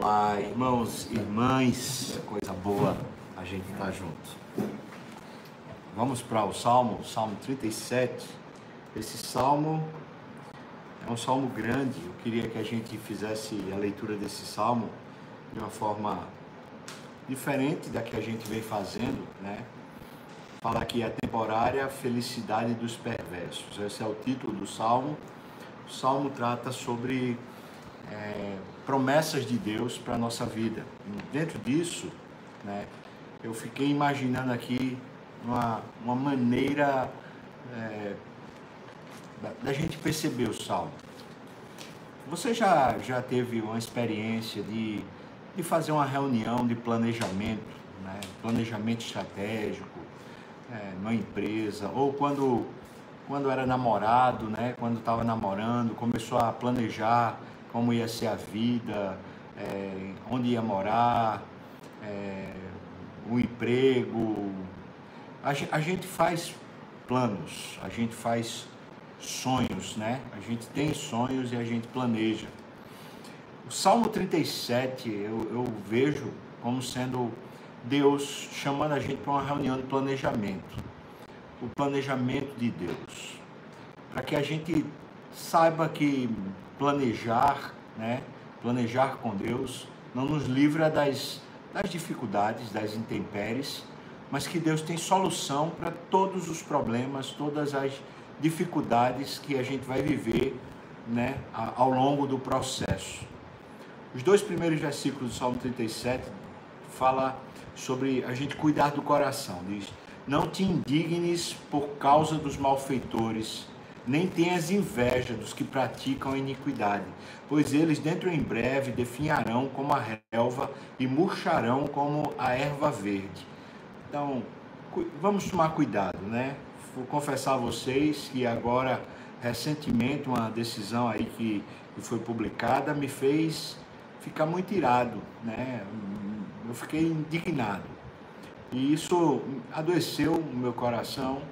Olá, irmãos e irmãs, coisa boa a gente estar tá junto. Vamos para o Salmo, Salmo 37. Esse salmo é um salmo grande. Eu queria que a gente fizesse a leitura desse salmo de uma forma diferente da que a gente vem fazendo, né? Fala aqui a temporária felicidade dos perversos. Esse é o título do salmo. O salmo trata sobre é, promessas de Deus para a nossa vida. dentro disso, né, eu fiquei imaginando aqui uma, uma maneira é, da, da, gente perceber o salmo. Você já, já teve uma experiência de, de fazer uma reunião de planejamento, né, planejamento estratégico, é, numa empresa, ou quando, quando era namorado, né, quando estava namorando, começou a planejar como ia ser a vida, é, onde ia morar, é, o emprego. A, a gente faz planos, a gente faz sonhos, né? A gente tem sonhos e a gente planeja. O Salmo 37 eu, eu vejo como sendo Deus chamando a gente para uma reunião de planejamento. O planejamento de Deus. Para que a gente saiba que planejar, né? Planejar com Deus não nos livra das, das dificuldades, das intempéries, mas que Deus tem solução para todos os problemas, todas as dificuldades que a gente vai viver, né, ao longo do processo. Os dois primeiros versículos do Salmo 37 fala sobre a gente cuidar do coração. Diz: "Não te indignes por causa dos malfeitores, nem tenhas inveja dos que praticam a iniquidade, pois eles dentro em breve definharão como a relva e murcharão como a erva verde. Então, vamos tomar cuidado, né? Vou confessar a vocês que agora, recentemente, uma decisão aí que, que foi publicada me fez ficar muito irado, né? Eu fiquei indignado. E isso adoeceu o meu coração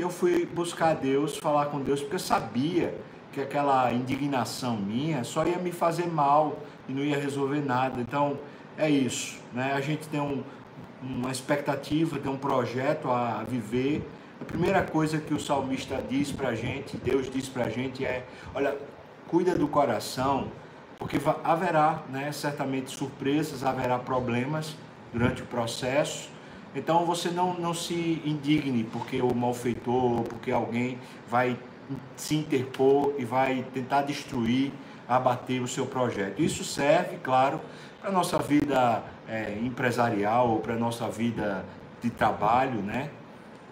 eu fui buscar Deus, falar com Deus, porque eu sabia que aquela indignação minha só ia me fazer mal e não ia resolver nada. Então, é isso, né? A gente tem um, uma expectativa, tem um projeto a viver. A primeira coisa que o salmista diz para a gente, Deus diz para a gente é, olha, cuida do coração, porque haverá, né, certamente surpresas, haverá problemas durante o processo, então você não, não se indigne porque o malfeitor, porque alguém vai se interpor e vai tentar destruir, abater o seu projeto. Isso serve, claro, para a nossa vida é, empresarial, para a nossa vida de trabalho, né?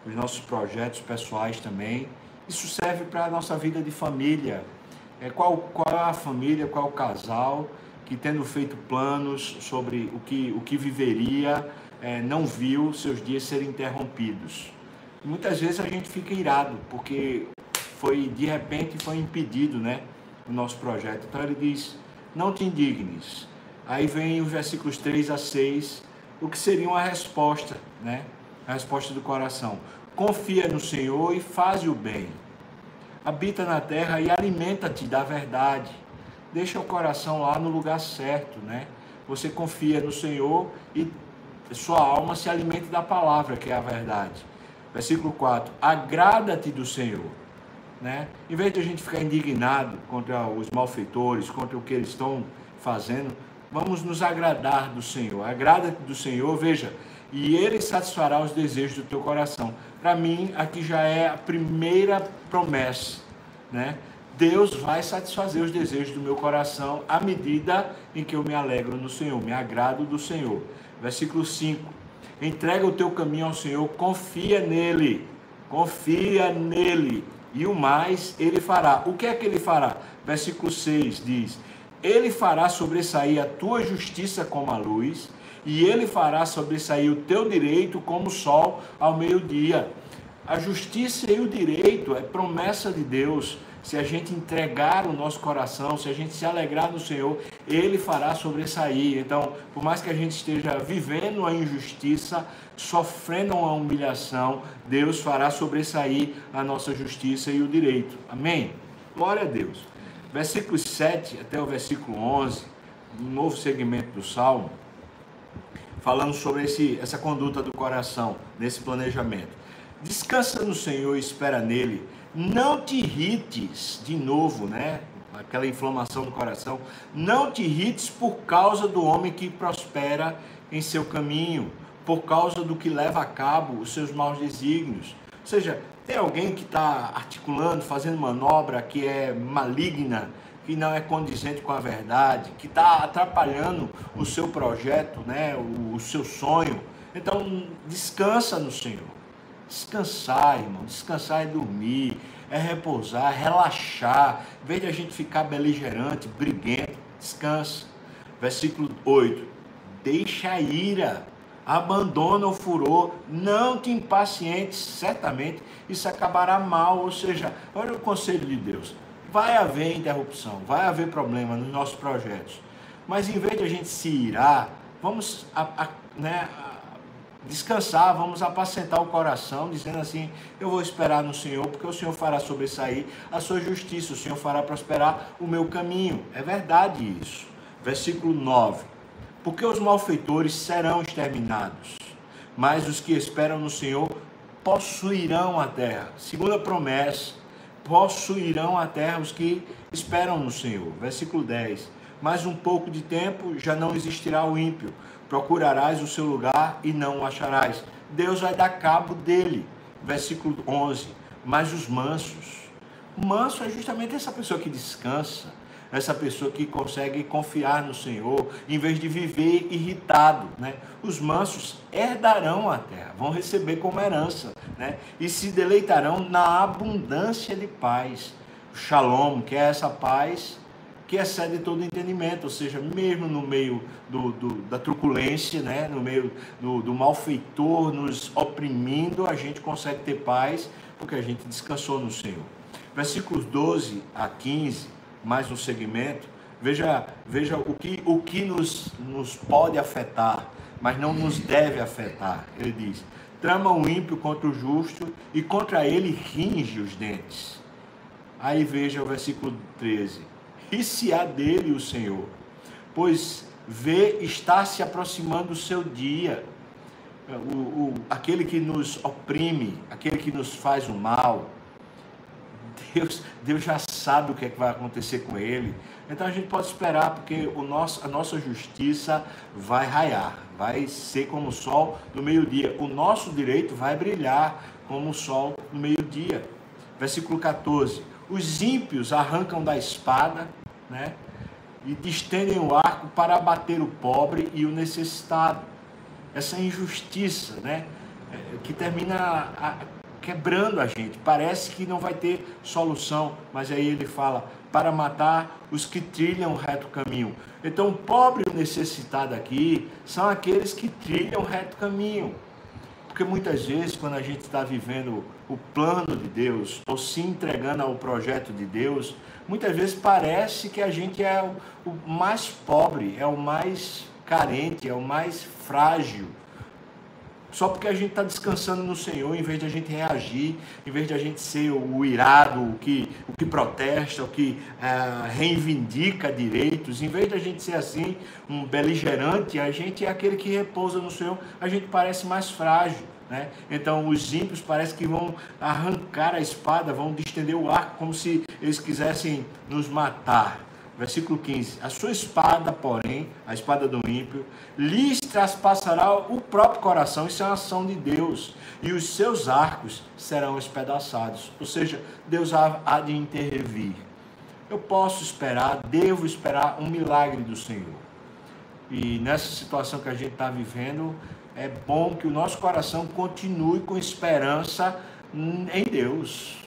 os nossos projetos pessoais também. Isso serve para a nossa vida de família. É, qual, qual a família, qual o casal que, tendo feito planos sobre o que, o que viveria, é, não viu seus dias serem interrompidos. E muitas vezes a gente fica irado, porque foi de repente foi impedido né, o nosso projeto. Então ele diz: Não te indignes. Aí vem os versículos 3 a 6, o que seria uma resposta, né? A resposta do coração. Confia no Senhor e faz o bem. Habita na terra e alimenta-te da verdade. Deixa o coração lá no lugar certo, né? Você confia no Senhor e sua alma se alimente da palavra, que é a verdade. Versículo 4: Agrada-te do Senhor. Né? Em vez de a gente ficar indignado contra os malfeitores, contra o que eles estão fazendo, vamos nos agradar do Senhor. Agrada-te do Senhor, veja, e Ele satisfará os desejos do teu coração. Para mim, aqui já é a primeira promessa, né? Deus vai satisfazer os desejos do meu coração à medida em que eu me alegro no Senhor, me agrado do Senhor. Versículo 5. Entrega o teu caminho ao Senhor, confia nele, confia nele, e o mais ele fará. O que é que ele fará? Versículo 6 diz: Ele fará sobressair a tua justiça como a luz, e ele fará sobressair o teu direito como o sol ao meio-dia. A justiça e o direito é promessa de Deus se a gente entregar o nosso coração, se a gente se alegrar no Senhor, Ele fará sobressair. Então, por mais que a gente esteja vivendo a injustiça, sofrendo uma humilhação, Deus fará sobressair a nossa justiça e o direito. Amém? Glória a Deus. Versículos 7 até o versículo 11 um novo segmento do Salmo, falando sobre esse, essa conduta do coração, nesse planejamento. Descansa no Senhor e espera nele. Não te irrites, de novo, né? Aquela inflamação do coração. Não te irrites por causa do homem que prospera em seu caminho, por causa do que leva a cabo os seus maus desígnios. Ou seja, tem alguém que está articulando, fazendo manobra que é maligna, que não é condizente com a verdade, que está atrapalhando o seu projeto, né, o, o seu sonho. Então, descansa no Senhor. Descansar, irmão. Descansar é dormir, é repousar, relaxar. Em vez de a gente ficar beligerante, briguento, descansa. Versículo 8. Deixa a ira, abandona o furor, não te impacientes, certamente isso acabará mal. Ou seja, olha o conselho de Deus vai haver interrupção, vai haver problema nos nossos projetos. Mas em vez de a gente se irar, vamos a, a, né, descansar, vamos apacentar o coração, dizendo assim: Eu vou esperar no Senhor, porque o Senhor fará sobressair a sua justiça, o Senhor fará prosperar o meu caminho. É verdade isso. Versículo 9: Porque os malfeitores serão exterminados, mas os que esperam no Senhor possuirão a terra. Segunda promessa possuirão a terra os que esperam no Senhor. Versículo 10. Mais um pouco de tempo já não existirá o ímpio. Procurarás o seu lugar e não o acharás. Deus vai dar cabo dele. Versículo 11. Mas os mansos. Manso é justamente essa pessoa que descansa, essa pessoa que consegue confiar no Senhor, em vez de viver irritado. Né? Os mansos herdarão a terra, vão receber como herança, né? e se deleitarão na abundância de paz. Shalom, que é essa paz que excede todo entendimento, ou seja, mesmo no meio do, do, da truculência, né? no meio do, do malfeitor nos oprimindo, a gente consegue ter paz porque a gente descansou no Senhor. Versículos 12 a 15 mais um segmento, veja, veja o que, o que nos, nos pode afetar, mas não nos deve afetar. Ele diz: trama o ímpio contra o justo e contra ele ringe os dentes. Aí veja o versículo 13: Ri-se-á dele o Senhor, pois vê estar se aproximando o seu dia. O, o, aquele que nos oprime, aquele que nos faz o mal, Deus, Deus já sabe o que, é que vai acontecer com ele. Então a gente pode esperar, porque o nosso, a nossa justiça vai raiar, vai ser como o sol no meio-dia. O nosso direito vai brilhar como o sol no meio-dia. Versículo 14: Os ímpios arrancam da espada, né? E distendem o arco para abater o pobre e o necessitado. Essa injustiça, né? É, que termina quebrando a gente. Parece que não vai ter solução, mas aí ele fala: para matar os que trilham o reto caminho. Então, o pobre e o necessitado aqui são aqueles que trilham o reto caminho. Porque muitas vezes, quando a gente está vivendo o plano de Deus, ou se entregando ao projeto de Deus, muitas vezes parece que a gente é o, mais pobre, é o mais carente, é o mais frágil só porque a gente está descansando no Senhor, em vez de a gente reagir, em vez de a gente ser o irado, o que, o que protesta, o que é, reivindica direitos, em vez de a gente ser assim, um beligerante, a gente é aquele que repousa no Senhor, a gente parece mais frágil. Né? Então os ímpios parece que vão arrancar a espada, vão distender o arco como se eles quisessem nos matar. Versículo 15: A sua espada, porém, a espada do ímpio, lhes traspassará o próprio coração, isso é uma ação de Deus, e os seus arcos serão espedaçados. Ou seja, Deus há de intervir. Eu posso esperar, devo esperar um milagre do Senhor. E nessa situação que a gente está vivendo, é bom que o nosso coração continue com esperança em Deus.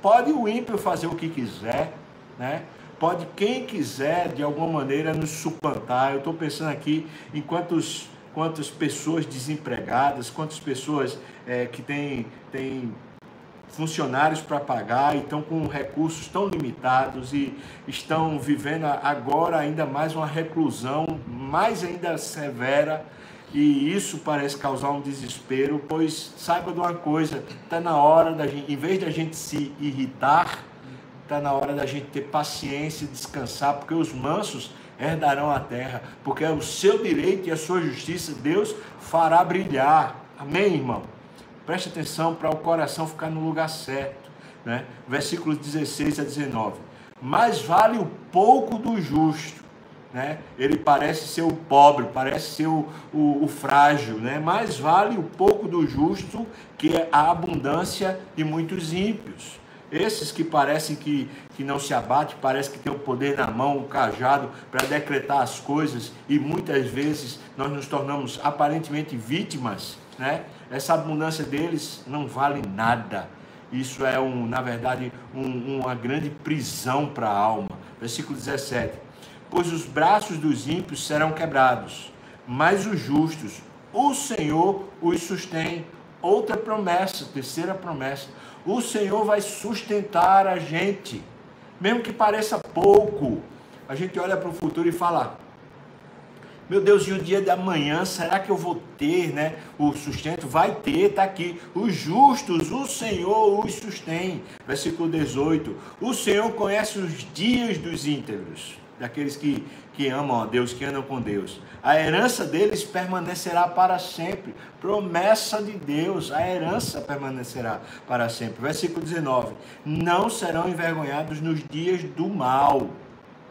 Pode o ímpio fazer o que quiser, né? pode quem quiser de alguma maneira nos suplantar. Eu estou pensando aqui em quantos, quantas pessoas desempregadas, quantas pessoas é, que têm, têm funcionários para pagar e estão com recursos tão limitados e estão vivendo agora ainda mais uma reclusão mais ainda severa e isso parece causar um desespero, pois saiba de uma coisa, está na hora da gente, em vez da gente se irritar, Está na hora da gente ter paciência e descansar, porque os mansos herdarão a terra, porque é o seu direito e a sua justiça Deus fará brilhar. Amém, irmão? Preste atenção para o coração ficar no lugar certo. Né? Versículos 16 a 19. Mais vale o pouco do justo né? Ele parece ser o pobre, parece ser o, o, o, frágil, né? Mas vale o pouco do justo que é a abundância de muitos ímpios. Esses que parecem que, que não se abate, parece que tem o poder na mão, o cajado para decretar as coisas e muitas vezes nós nos tornamos aparentemente vítimas, né? Essa abundância deles não vale nada. Isso é, um, na verdade, um, uma grande prisão para a alma. Versículo 17 pois os braços dos ímpios serão quebrados, mas os justos, o Senhor os sustém. Outra promessa, terceira promessa, o Senhor vai sustentar a gente, mesmo que pareça pouco. A gente olha para o futuro e fala: meu Deus, e o dia da manhã, será que eu vou ter, né? O sustento vai ter, está aqui. Os justos, o Senhor os sustém. Versículo 18. O Senhor conhece os dias dos íntegros daqueles que, que amam a Deus, que andam com Deus. A herança deles permanecerá para sempre. Promessa de Deus, a herança permanecerá para sempre. Versículo 19: Não serão envergonhados nos dias do mal.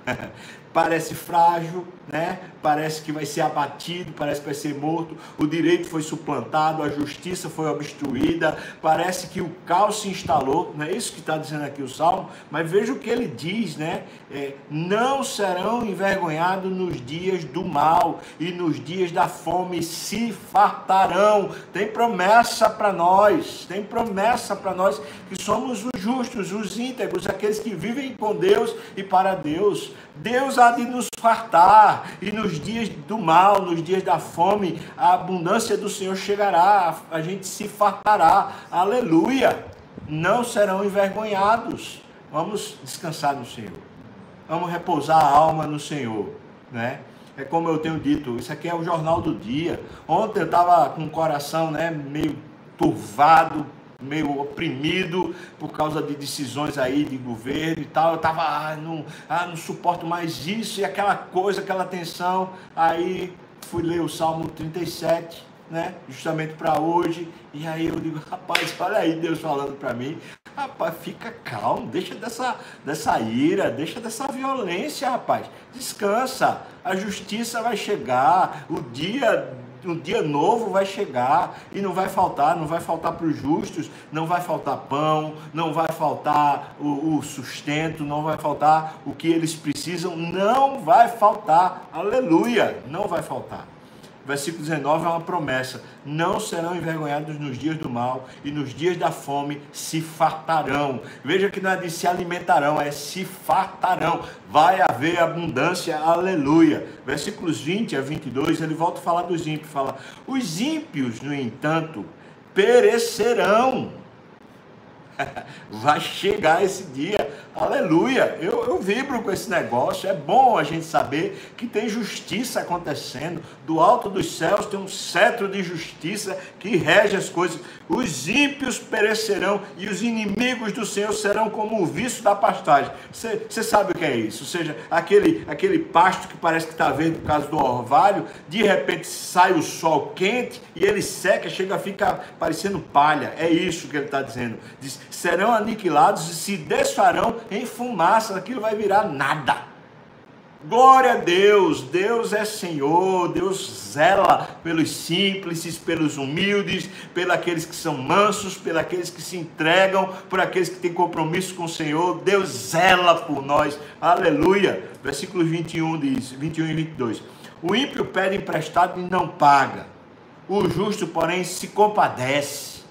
parece frágil, né? Parece que vai ser abatido, parece que vai ser morto. O direito foi suplantado, a justiça foi obstruída. Parece que o caos se instalou. Não é isso que está dizendo aqui o salmo. Mas veja o que ele diz, né? É, não serão envergonhados nos dias do mal e nos dias da fome se fartarão. Tem promessa para nós. Tem promessa para nós que somos os justos, os íntegros, aqueles que vivem com Deus e para Deus. Deus há de nos fartar, e nos dias do mal, nos dias da fome, a abundância do Senhor chegará, a gente se fartará. Aleluia! Não serão envergonhados. Vamos descansar no Senhor. Vamos repousar a alma no Senhor, né? É como eu tenho dito, isso aqui é o jornal do dia. Ontem eu estava com o coração, né, meio turvado, meio oprimido por causa de decisões aí de governo e tal. Eu tava, ah, não, ah, não suporto mais isso e aquela coisa, aquela tensão. Aí fui ler o Salmo 37, né? Justamente para hoje. E aí eu digo, rapaz, olha aí Deus falando para mim. Rapaz, fica calmo, deixa dessa, dessa ira, deixa dessa violência, rapaz. Descansa. A justiça vai chegar, o dia um dia novo vai chegar e não vai faltar, não vai faltar para os justos, não vai faltar pão, não vai faltar o, o, sustento, não vai faltar o que eles precisam, não vai faltar, aleluia, não vai faltar versículo 19 é uma promessa: não serão envergonhados nos dias do mal e nos dias da fome se fartarão. Veja que não é de se alimentarão, é se fartarão. Vai haver abundância, aleluia. Versículos 20 a 22, ele volta a falar dos ímpios: fala, os ímpios, no entanto, perecerão. Vai chegar esse dia, aleluia. Eu, eu vibro com esse negócio. É bom a gente saber que tem justiça acontecendo. Do alto dos céus tem um cetro de justiça que rege as coisas. Os ímpios perecerão e os inimigos do Senhor serão como o vício da pastagem. Você sabe o que é isso? Ou seja, aquele, aquele pasto que parece que está verde por causa do orvalho, de repente sai o sol quente e ele seca, chega a ficar parecendo palha. É isso que ele está dizendo. Diz, serão aniquilados e se desfarão em fumaça, aquilo vai virar nada. Glória a Deus, Deus é Senhor, Deus zela pelos simples, pelos humildes, pelos que são mansos, pelos aqueles que se entregam, por aqueles que têm compromisso com o Senhor. Deus zela por nós, aleluia. Versículos 21 diz, 21 e 22. O ímpio pede emprestado e não paga, o justo, porém, se compadece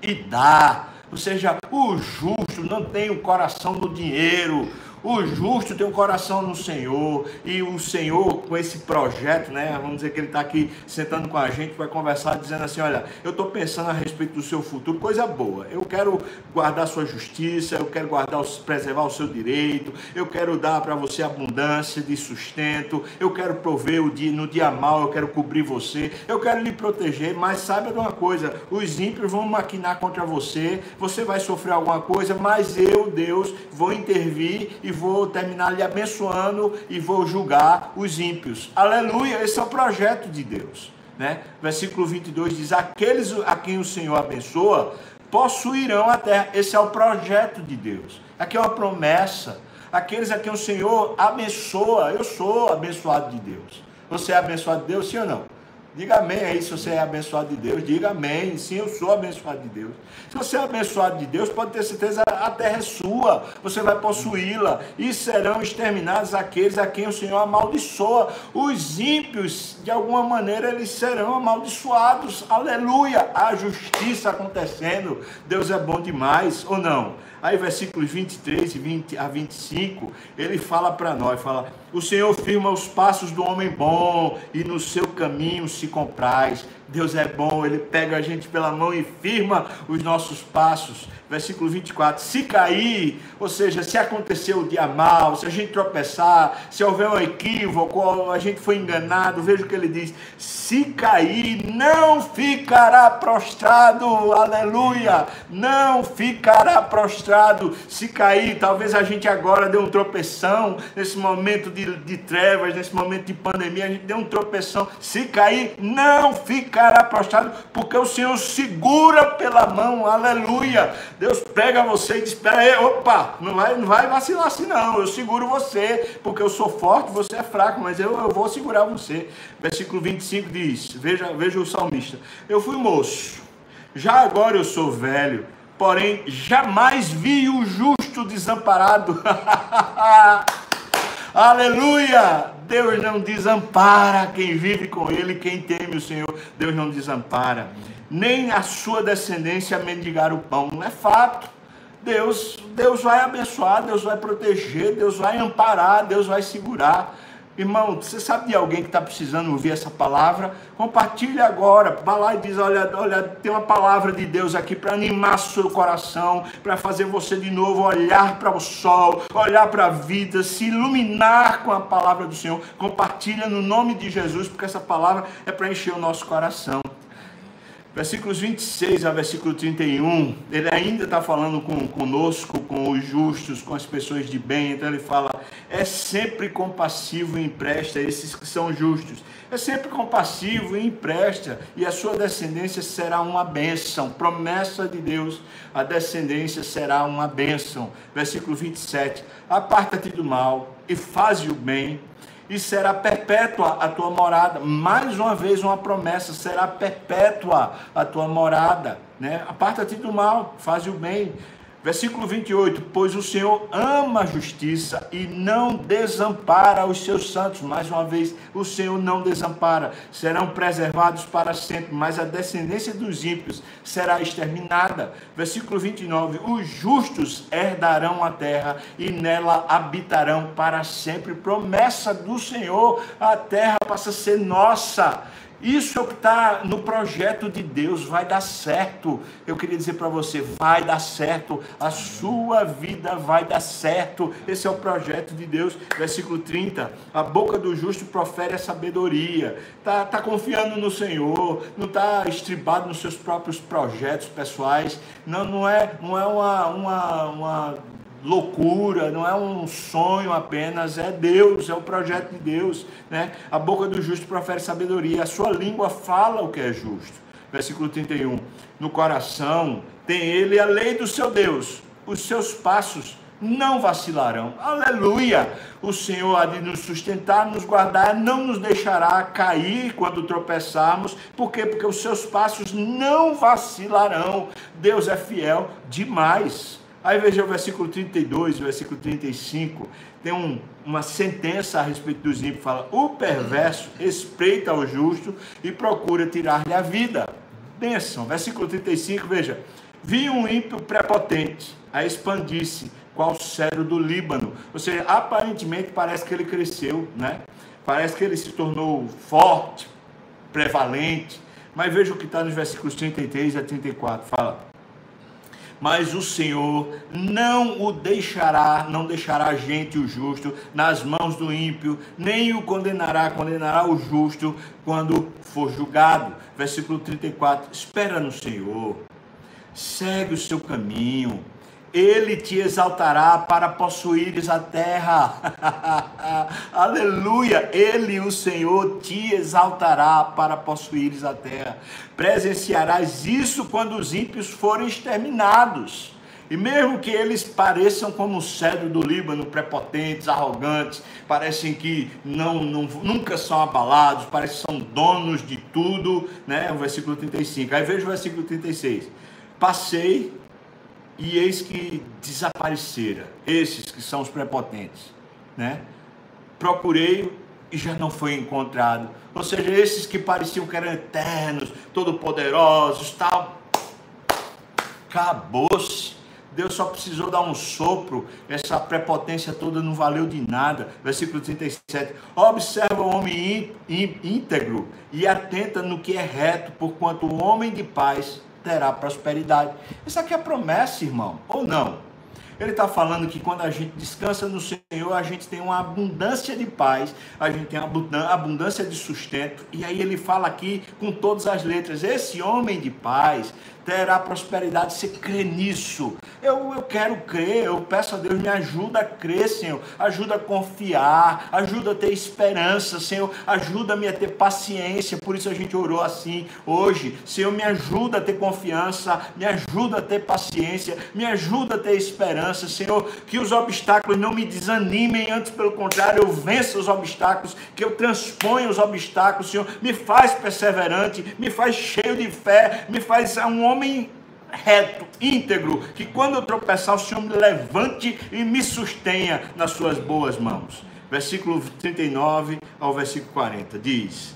e dá. Seja, o justo não tem o coração do dinheiro, o justo tem um coração no Senhor e o Senhor, com esse projeto, né? Vamos dizer que ele está aqui sentando com a gente, vai conversar, dizendo assim: Olha, eu estou pensando a respeito do seu futuro, coisa boa. Eu quero guardar sua justiça, eu quero guardar, preservar o seu direito, eu quero dar para você abundância de sustento, eu quero prover o dia, no dia mal, eu quero cobrir você, eu quero lhe proteger, mas saiba de uma coisa: os ímpios vão maquinar contra você, você vai sofrer alguma coisa, mas eu, Deus, vou intervir e vou terminar lhe abençoando e vou julgar os ímpios. Aleluia, esse é o projeto de Deus. Né? Versículo 22 diz: Aqueles a quem o Senhor abençoa possuirão a terra. Esse é o projeto de Deus. Aqui é uma promessa. Aqueles a quem o Senhor abençoa. Eu sou abençoado de Deus. Você é abençoado de Deus, sim ou não? Diga amém aí se você é abençoado de Deus. Diga amém. Sim, eu sou abençoado de Deus. Se você é abençoado de Deus, pode ter certeza a terra é sua. Você vai possuí-la. E serão exterminados aqueles a quem o Senhor amaldiçoa. Os ímpios, de alguma maneira, eles serão amaldiçoados. Aleluia. A justiça acontecendo. Deus é bom demais ou não? Aí, versículos 23 e 20 a 25, ele fala para nós: fala, O Senhor firma os passos do homem bom e no seu caminho se compraz. Deus é bom, ele pega a gente pela mão e firma os nossos passos versículo 24: se cair, ou seja, se acontecer o dia mal, se a gente tropeçar, se houver um equívoco, a gente foi enganado, veja o que ele diz: se cair, não ficará prostrado, aleluia, não ficará prostrado. Se cair, talvez a gente agora dê um tropeção, nesse momento de, de trevas, nesse momento de pandemia, a gente deu um tropeção. Se cair, não ficará prostrado, porque o Senhor segura pela mão, aleluia. Deus pega você e diz: Espera aí, opa, não vai, não vai vacilar assim, não. Eu seguro você, porque eu sou forte, você é fraco, mas eu, eu vou segurar você. Versículo 25 diz: Veja, veja o salmista: Eu fui moço, já agora eu sou velho, porém jamais vi o justo desamparado. Aleluia! Deus não desampara quem vive com Ele, quem teme o Senhor. Deus não desampara nem a sua descendência mendigar o pão. Não é fato. Deus, Deus vai abençoar, Deus vai proteger, Deus vai amparar, Deus vai segurar. Irmão, você sabe de alguém que está precisando ouvir essa palavra? Compartilhe agora. Vá lá e diz: olha, olha, tem uma palavra de Deus aqui para animar seu coração, para fazer você de novo olhar para o sol, olhar para a vida, se iluminar com a palavra do Senhor. Compartilha no nome de Jesus, porque essa palavra é para encher o nosso coração. Versículos 26 a versículo 31, ele ainda está falando com, conosco, com os justos, com as pessoas de bem. Então ele fala: é sempre compassivo e empresta esses que são justos. É sempre compassivo e empresta, e a sua descendência será uma bênção. Promessa de Deus: a descendência será uma bênção. Versículo 27: aparta-te do mal e faz o bem e será perpétua a tua morada. Mais uma vez, uma promessa: será perpétua a tua morada. Né? Aparta-te do mal, faz o bem. Versículo 28: Pois o Senhor ama a justiça e não desampara os seus santos. Mais uma vez, o Senhor não desampara. Serão preservados para sempre, mas a descendência dos ímpios será exterminada. Versículo 29: Os justos herdarão a terra e nela habitarão para sempre. Promessa do Senhor: a terra passa a ser nossa. Isso é o que está no projeto de Deus, vai dar certo. Eu queria dizer para você, vai dar certo, a sua vida vai dar certo. Esse é o projeto de Deus. Versículo 30, a boca do justo profere a sabedoria. Está tá confiando no Senhor, não está estribado nos seus próprios projetos pessoais. Não, não é, não é uma, uma, uma loucura, não é um sonho apenas, é Deus, é o projeto de Deus. Né? A boca do justo profere sabedoria, a sua língua fala o que é justo. Versículo 31. No coração tem ele a lei do seu Deus, os seus passos não vacilarão. Aleluia! O Senhor há de nos sustentar, nos guardar, não nos deixará cair quando tropeçarmos. Por quê? Porque os seus passos não vacilarão. Deus é fiel demais. Aí veja o versículo 32, o versículo 35, tem um, uma sentença a respeito dos ímpios, fala, o perverso espreita o justo e procura tirar-lhe a vida. Bênção. Versículo 35, veja, vi um ímpio prepotente a expandir-se, qual cedro do Líbano. Ou seja, aparentemente parece que ele cresceu, né? Parece que ele se tornou forte, prevalente. Mas veja o que está nos versículos 33 a 34, fala mas o Senhor não o deixará, não deixará a gente, o justo, nas mãos do ímpio, nem o condenará, condenará o justo quando for julgado. Versículo 34: Espera no Senhor, segue o seu caminho, ele te exaltará para possuíres a terra. Aleluia! Ele, o Senhor, te exaltará para possuíres a terra. Presenciarás isso quando os ímpios forem exterminados. E mesmo que eles pareçam como o cedro do Líbano, prepotentes, arrogantes, parecem que não, não, nunca são abalados, parecem que são donos de tudo, né? O versículo 35. Aí veja o versículo 36. Passei e eis que desaparecera, esses que são os prepotentes, né? Procurei e já não foi encontrado. Ou seja, esses que pareciam que eram eternos, todo-poderosos, tal, acabou-se. Deus só precisou dar um sopro, essa prepotência toda não valeu de nada. Versículo 37. Observa o homem íntegro e atenta no que é reto, porquanto o homem de paz terá prosperidade. Isso aqui é promessa, irmão, ou não? Ele está falando que quando a gente descansa no Senhor, a gente tem uma abundância de paz, a gente tem uma abundância de sustento. E aí ele fala aqui com todas as letras: esse homem de paz terá prosperidade. Você crê nisso? Eu, eu quero crer, eu peço a Deus, me ajuda a crer, Senhor. Ajuda a confiar, ajuda a ter esperança, Senhor. Ajuda-me a ter paciência. Por isso a gente orou assim hoje. Senhor, me ajuda a ter confiança, me ajuda a ter paciência, me ajuda a ter esperança, Senhor. Que os obstáculos não me desanimem, antes pelo contrário, eu vença os obstáculos, que eu transponha os obstáculos, Senhor. Me faz perseverante, me faz cheio de fé, me faz um homem homem reto, íntegro, que quando eu tropeçar, o Senhor me levante e me sustenha nas suas boas mãos. Versículo 39 ao versículo 40 diz: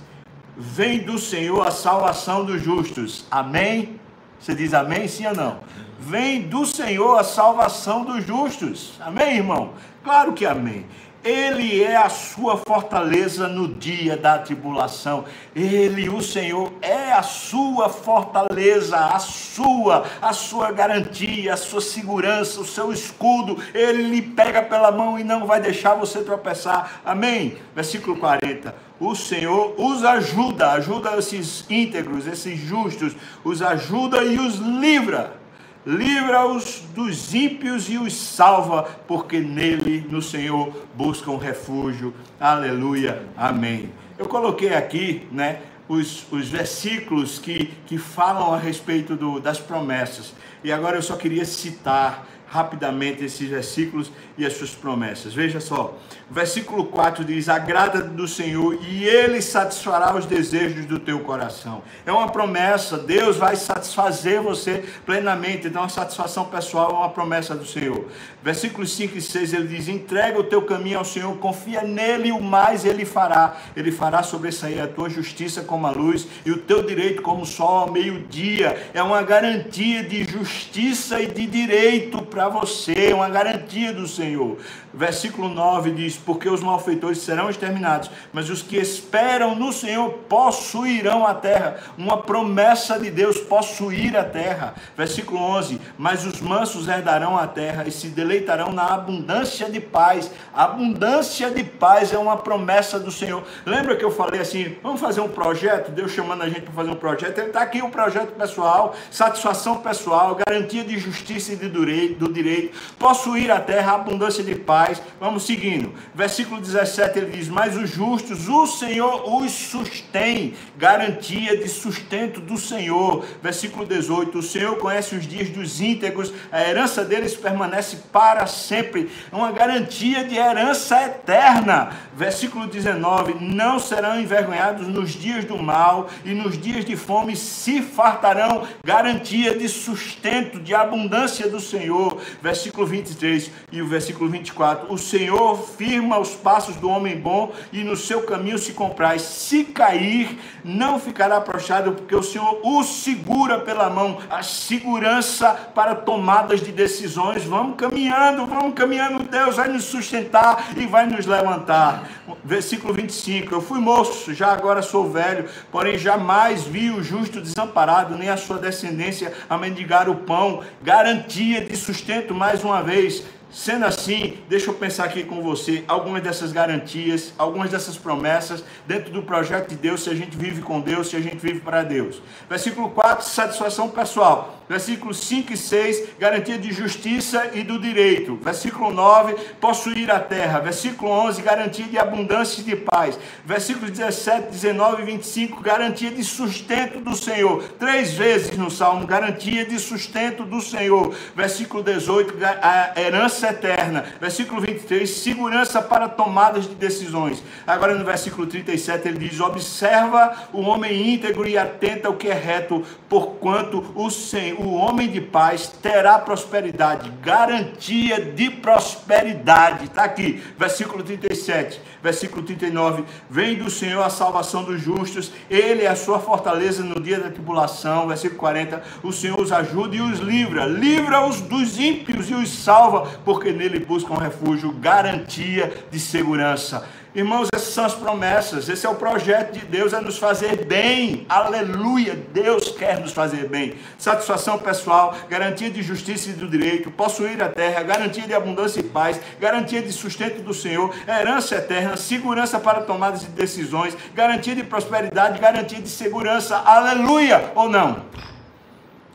Vem do Senhor a salvação dos justos. Amém? Você diz amém, sim ou não? Vem do Senhor a salvação dos justos. Amém, irmão? Claro que amém. Ele é a sua fortaleza no dia da tribulação. Ele, o Senhor, é a sua fortaleza, a sua, a sua garantia, a sua segurança, o seu escudo. Ele lhe pega pela mão e não vai deixar você tropeçar. Amém? Versículo 40. O Senhor os ajuda, ajuda esses íntegros, esses justos, os ajuda e os livra livra-os dos ímpios e os salva, porque nele, no Senhor, buscam refúgio. Aleluia, amém. Eu coloquei aqui, né, os, os versículos que, que falam a respeito do, das promessas. E agora eu só queria citar rapidamente esses versículos e as suas promessas. Veja só, versículo 4 diz: Agrada do Senhor e Ele satisfará os desejos do teu coração. É uma promessa, Deus vai satisfazer você plenamente. Então, a satisfação pessoal é uma promessa do Senhor. Versículos 5 e 6 ele diz: Entrega o teu caminho ao Senhor, confia nele, o mais ele fará. Ele fará sobressair a tua justiça como a luz e o teu direito como o sol ao meio-dia. É uma garantia de justiça e de direito para você, uma garantia do Senhor. Versículo 9 diz: Porque os malfeitores serão exterminados, mas os que esperam no Senhor possuirão a terra. Uma promessa de Deus possuir a terra. Versículo 11: Mas os mansos herdarão a terra e se deleitarão na abundância de paz. Abundância de paz é uma promessa do Senhor. Lembra que eu falei assim: vamos fazer um projeto? Deus chamando a gente para fazer um projeto. Está aqui o projeto pessoal, satisfação pessoal, garantia de justiça e de direito do direito, possuir a terra, abundância de paz. Vamos seguindo. Versículo 17 ele diz: Mas os justos, o Senhor os sustém, garantia de sustento do Senhor. Versículo 18: O Senhor conhece os dias dos íntegros, a herança deles permanece para sempre. É uma garantia de herança eterna. Versículo 19: Não serão envergonhados nos dias do mal e nos dias de fome se fartarão. Garantia de sustento, de abundância do Senhor versículo 23 e o versículo 24. O Senhor firma os passos do homem bom e no seu caminho se compraz. Se cair, não ficará prostrado, porque o Senhor o segura pela mão. A segurança para tomadas de decisões. Vamos caminhando, vamos caminhando. Deus vai nos sustentar e vai nos levantar. Versículo 25. Eu fui moço, já agora sou velho, porém jamais vi o justo desamparado, nem a sua descendência a mendigar o pão. Garantia de sustento mais uma vez. Sendo assim, deixa eu pensar aqui com você algumas dessas garantias, algumas dessas promessas dentro do projeto de Deus, se a gente vive com Deus, se a gente vive para Deus. Versículo 4, satisfação pessoal. Versículos 5 e 6, garantia de justiça e do direito. Versículo 9, possuir a terra. Versículo 11, garantia de abundância e de paz. Versículos 17, 19 e 25, garantia de sustento do Senhor. Três vezes no Salmo, garantia de sustento do Senhor. Versículo 18, a herança eterna. Versículo 23, segurança para tomadas de decisões. Agora no versículo 37 ele diz: Observa o homem íntegro e atenta ao que é reto, porquanto o, Senhor, o homem de paz terá prosperidade, garantia de prosperidade. Está aqui, versículo 37, versículo 39. Vem do Senhor a salvação dos justos, ele é a sua fortaleza no dia da tribulação. Versículo 40. O Senhor os ajuda e os livra, livra-os dos ímpios e os salva, porque nele buscam refúgio, garantia de segurança. Irmãos, essas são as promessas, esse é o projeto de Deus, é nos fazer bem, aleluia, Deus quer nos fazer bem. Satisfação pessoal, garantia de justiça e do direito, possuir a terra, garantia de abundância e paz, garantia de sustento do Senhor, herança eterna, segurança para tomadas de decisões, garantia de prosperidade, garantia de segurança, aleluia, ou não?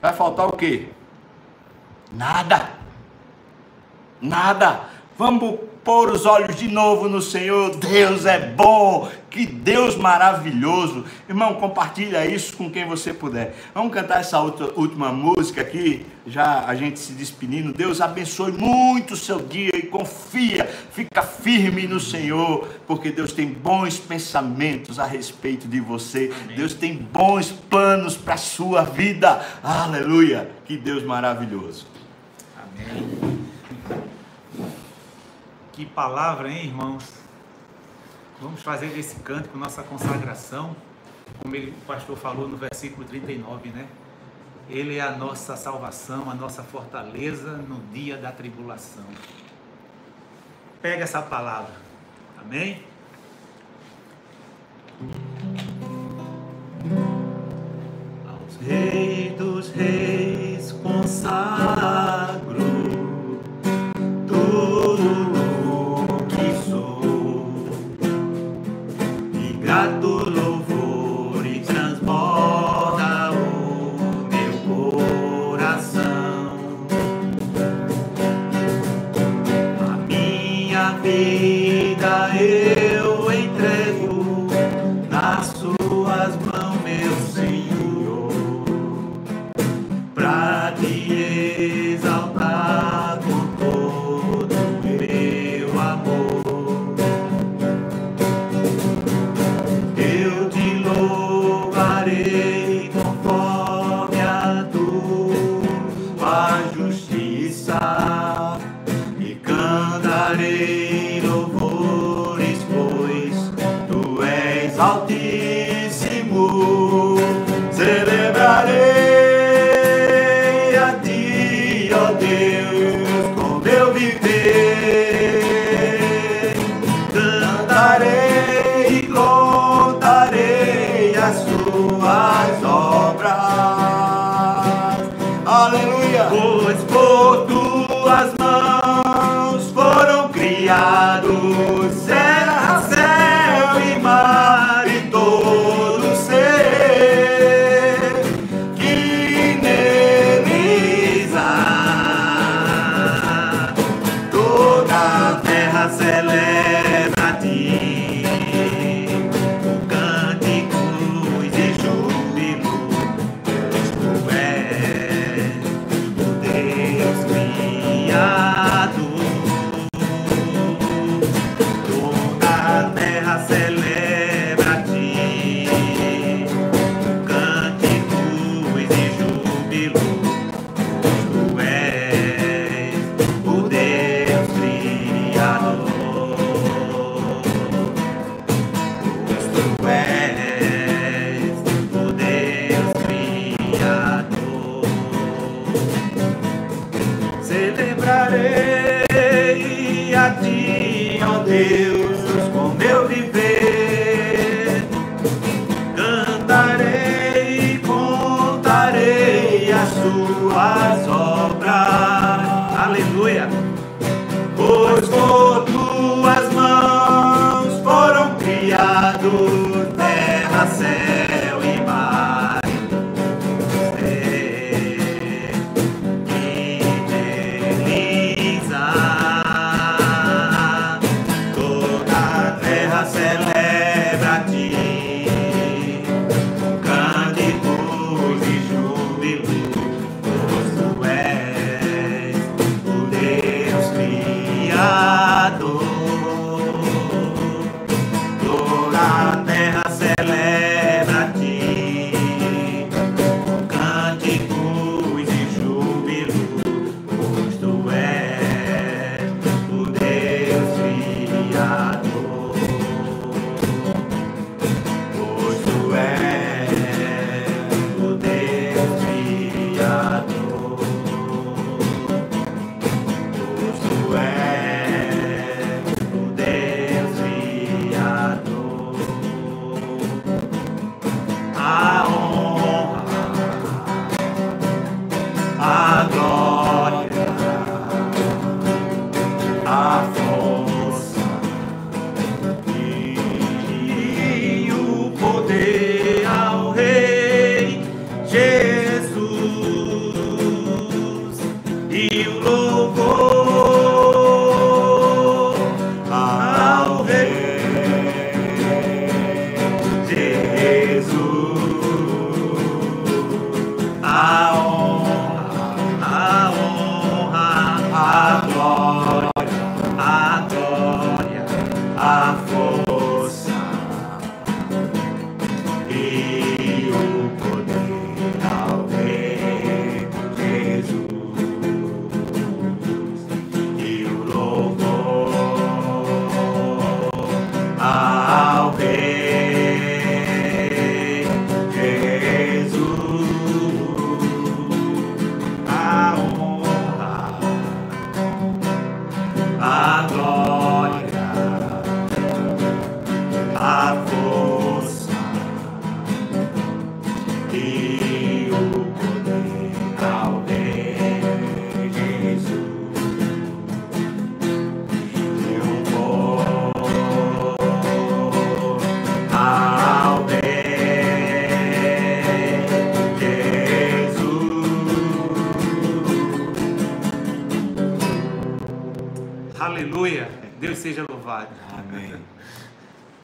Vai faltar o quê? Nada, nada, vamos pôr os olhos de novo no Senhor. Deus é bom, que Deus maravilhoso. Irmão, compartilha isso com quem você puder. Vamos cantar essa outra, última música aqui, já a gente se despedindo. Deus abençoe muito o seu dia e confia, fica firme no Senhor, porque Deus tem bons pensamentos a respeito de você. Amém. Deus tem bons planos para a sua vida. Aleluia! Que Deus maravilhoso. Amém. Que palavra, hein, irmãos? Vamos fazer esse cântico nossa consagração, como ele, o pastor falou no versículo 39, né? Ele é a nossa salvação, a nossa fortaleza no dia da tribulação. Pega essa palavra, amém?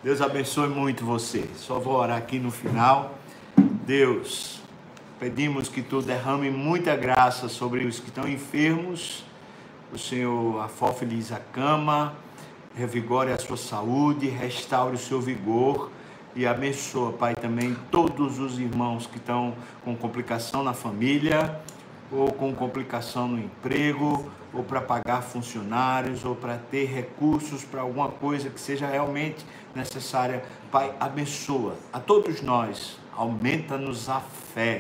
Deus abençoe muito você. Só vou orar aqui no final. Deus, pedimos que tu derrame muita graça sobre os que estão enfermos. O Senhor afofe-lhes a cama, revigore a sua saúde, restaure o seu vigor e abençoa, Pai, também todos os irmãos que estão com complicação na família, ou com complicação no emprego, ou para pagar funcionários, ou para ter recursos para alguma coisa que seja realmente necessária. Pai, abençoa a todos nós, aumenta-nos a fé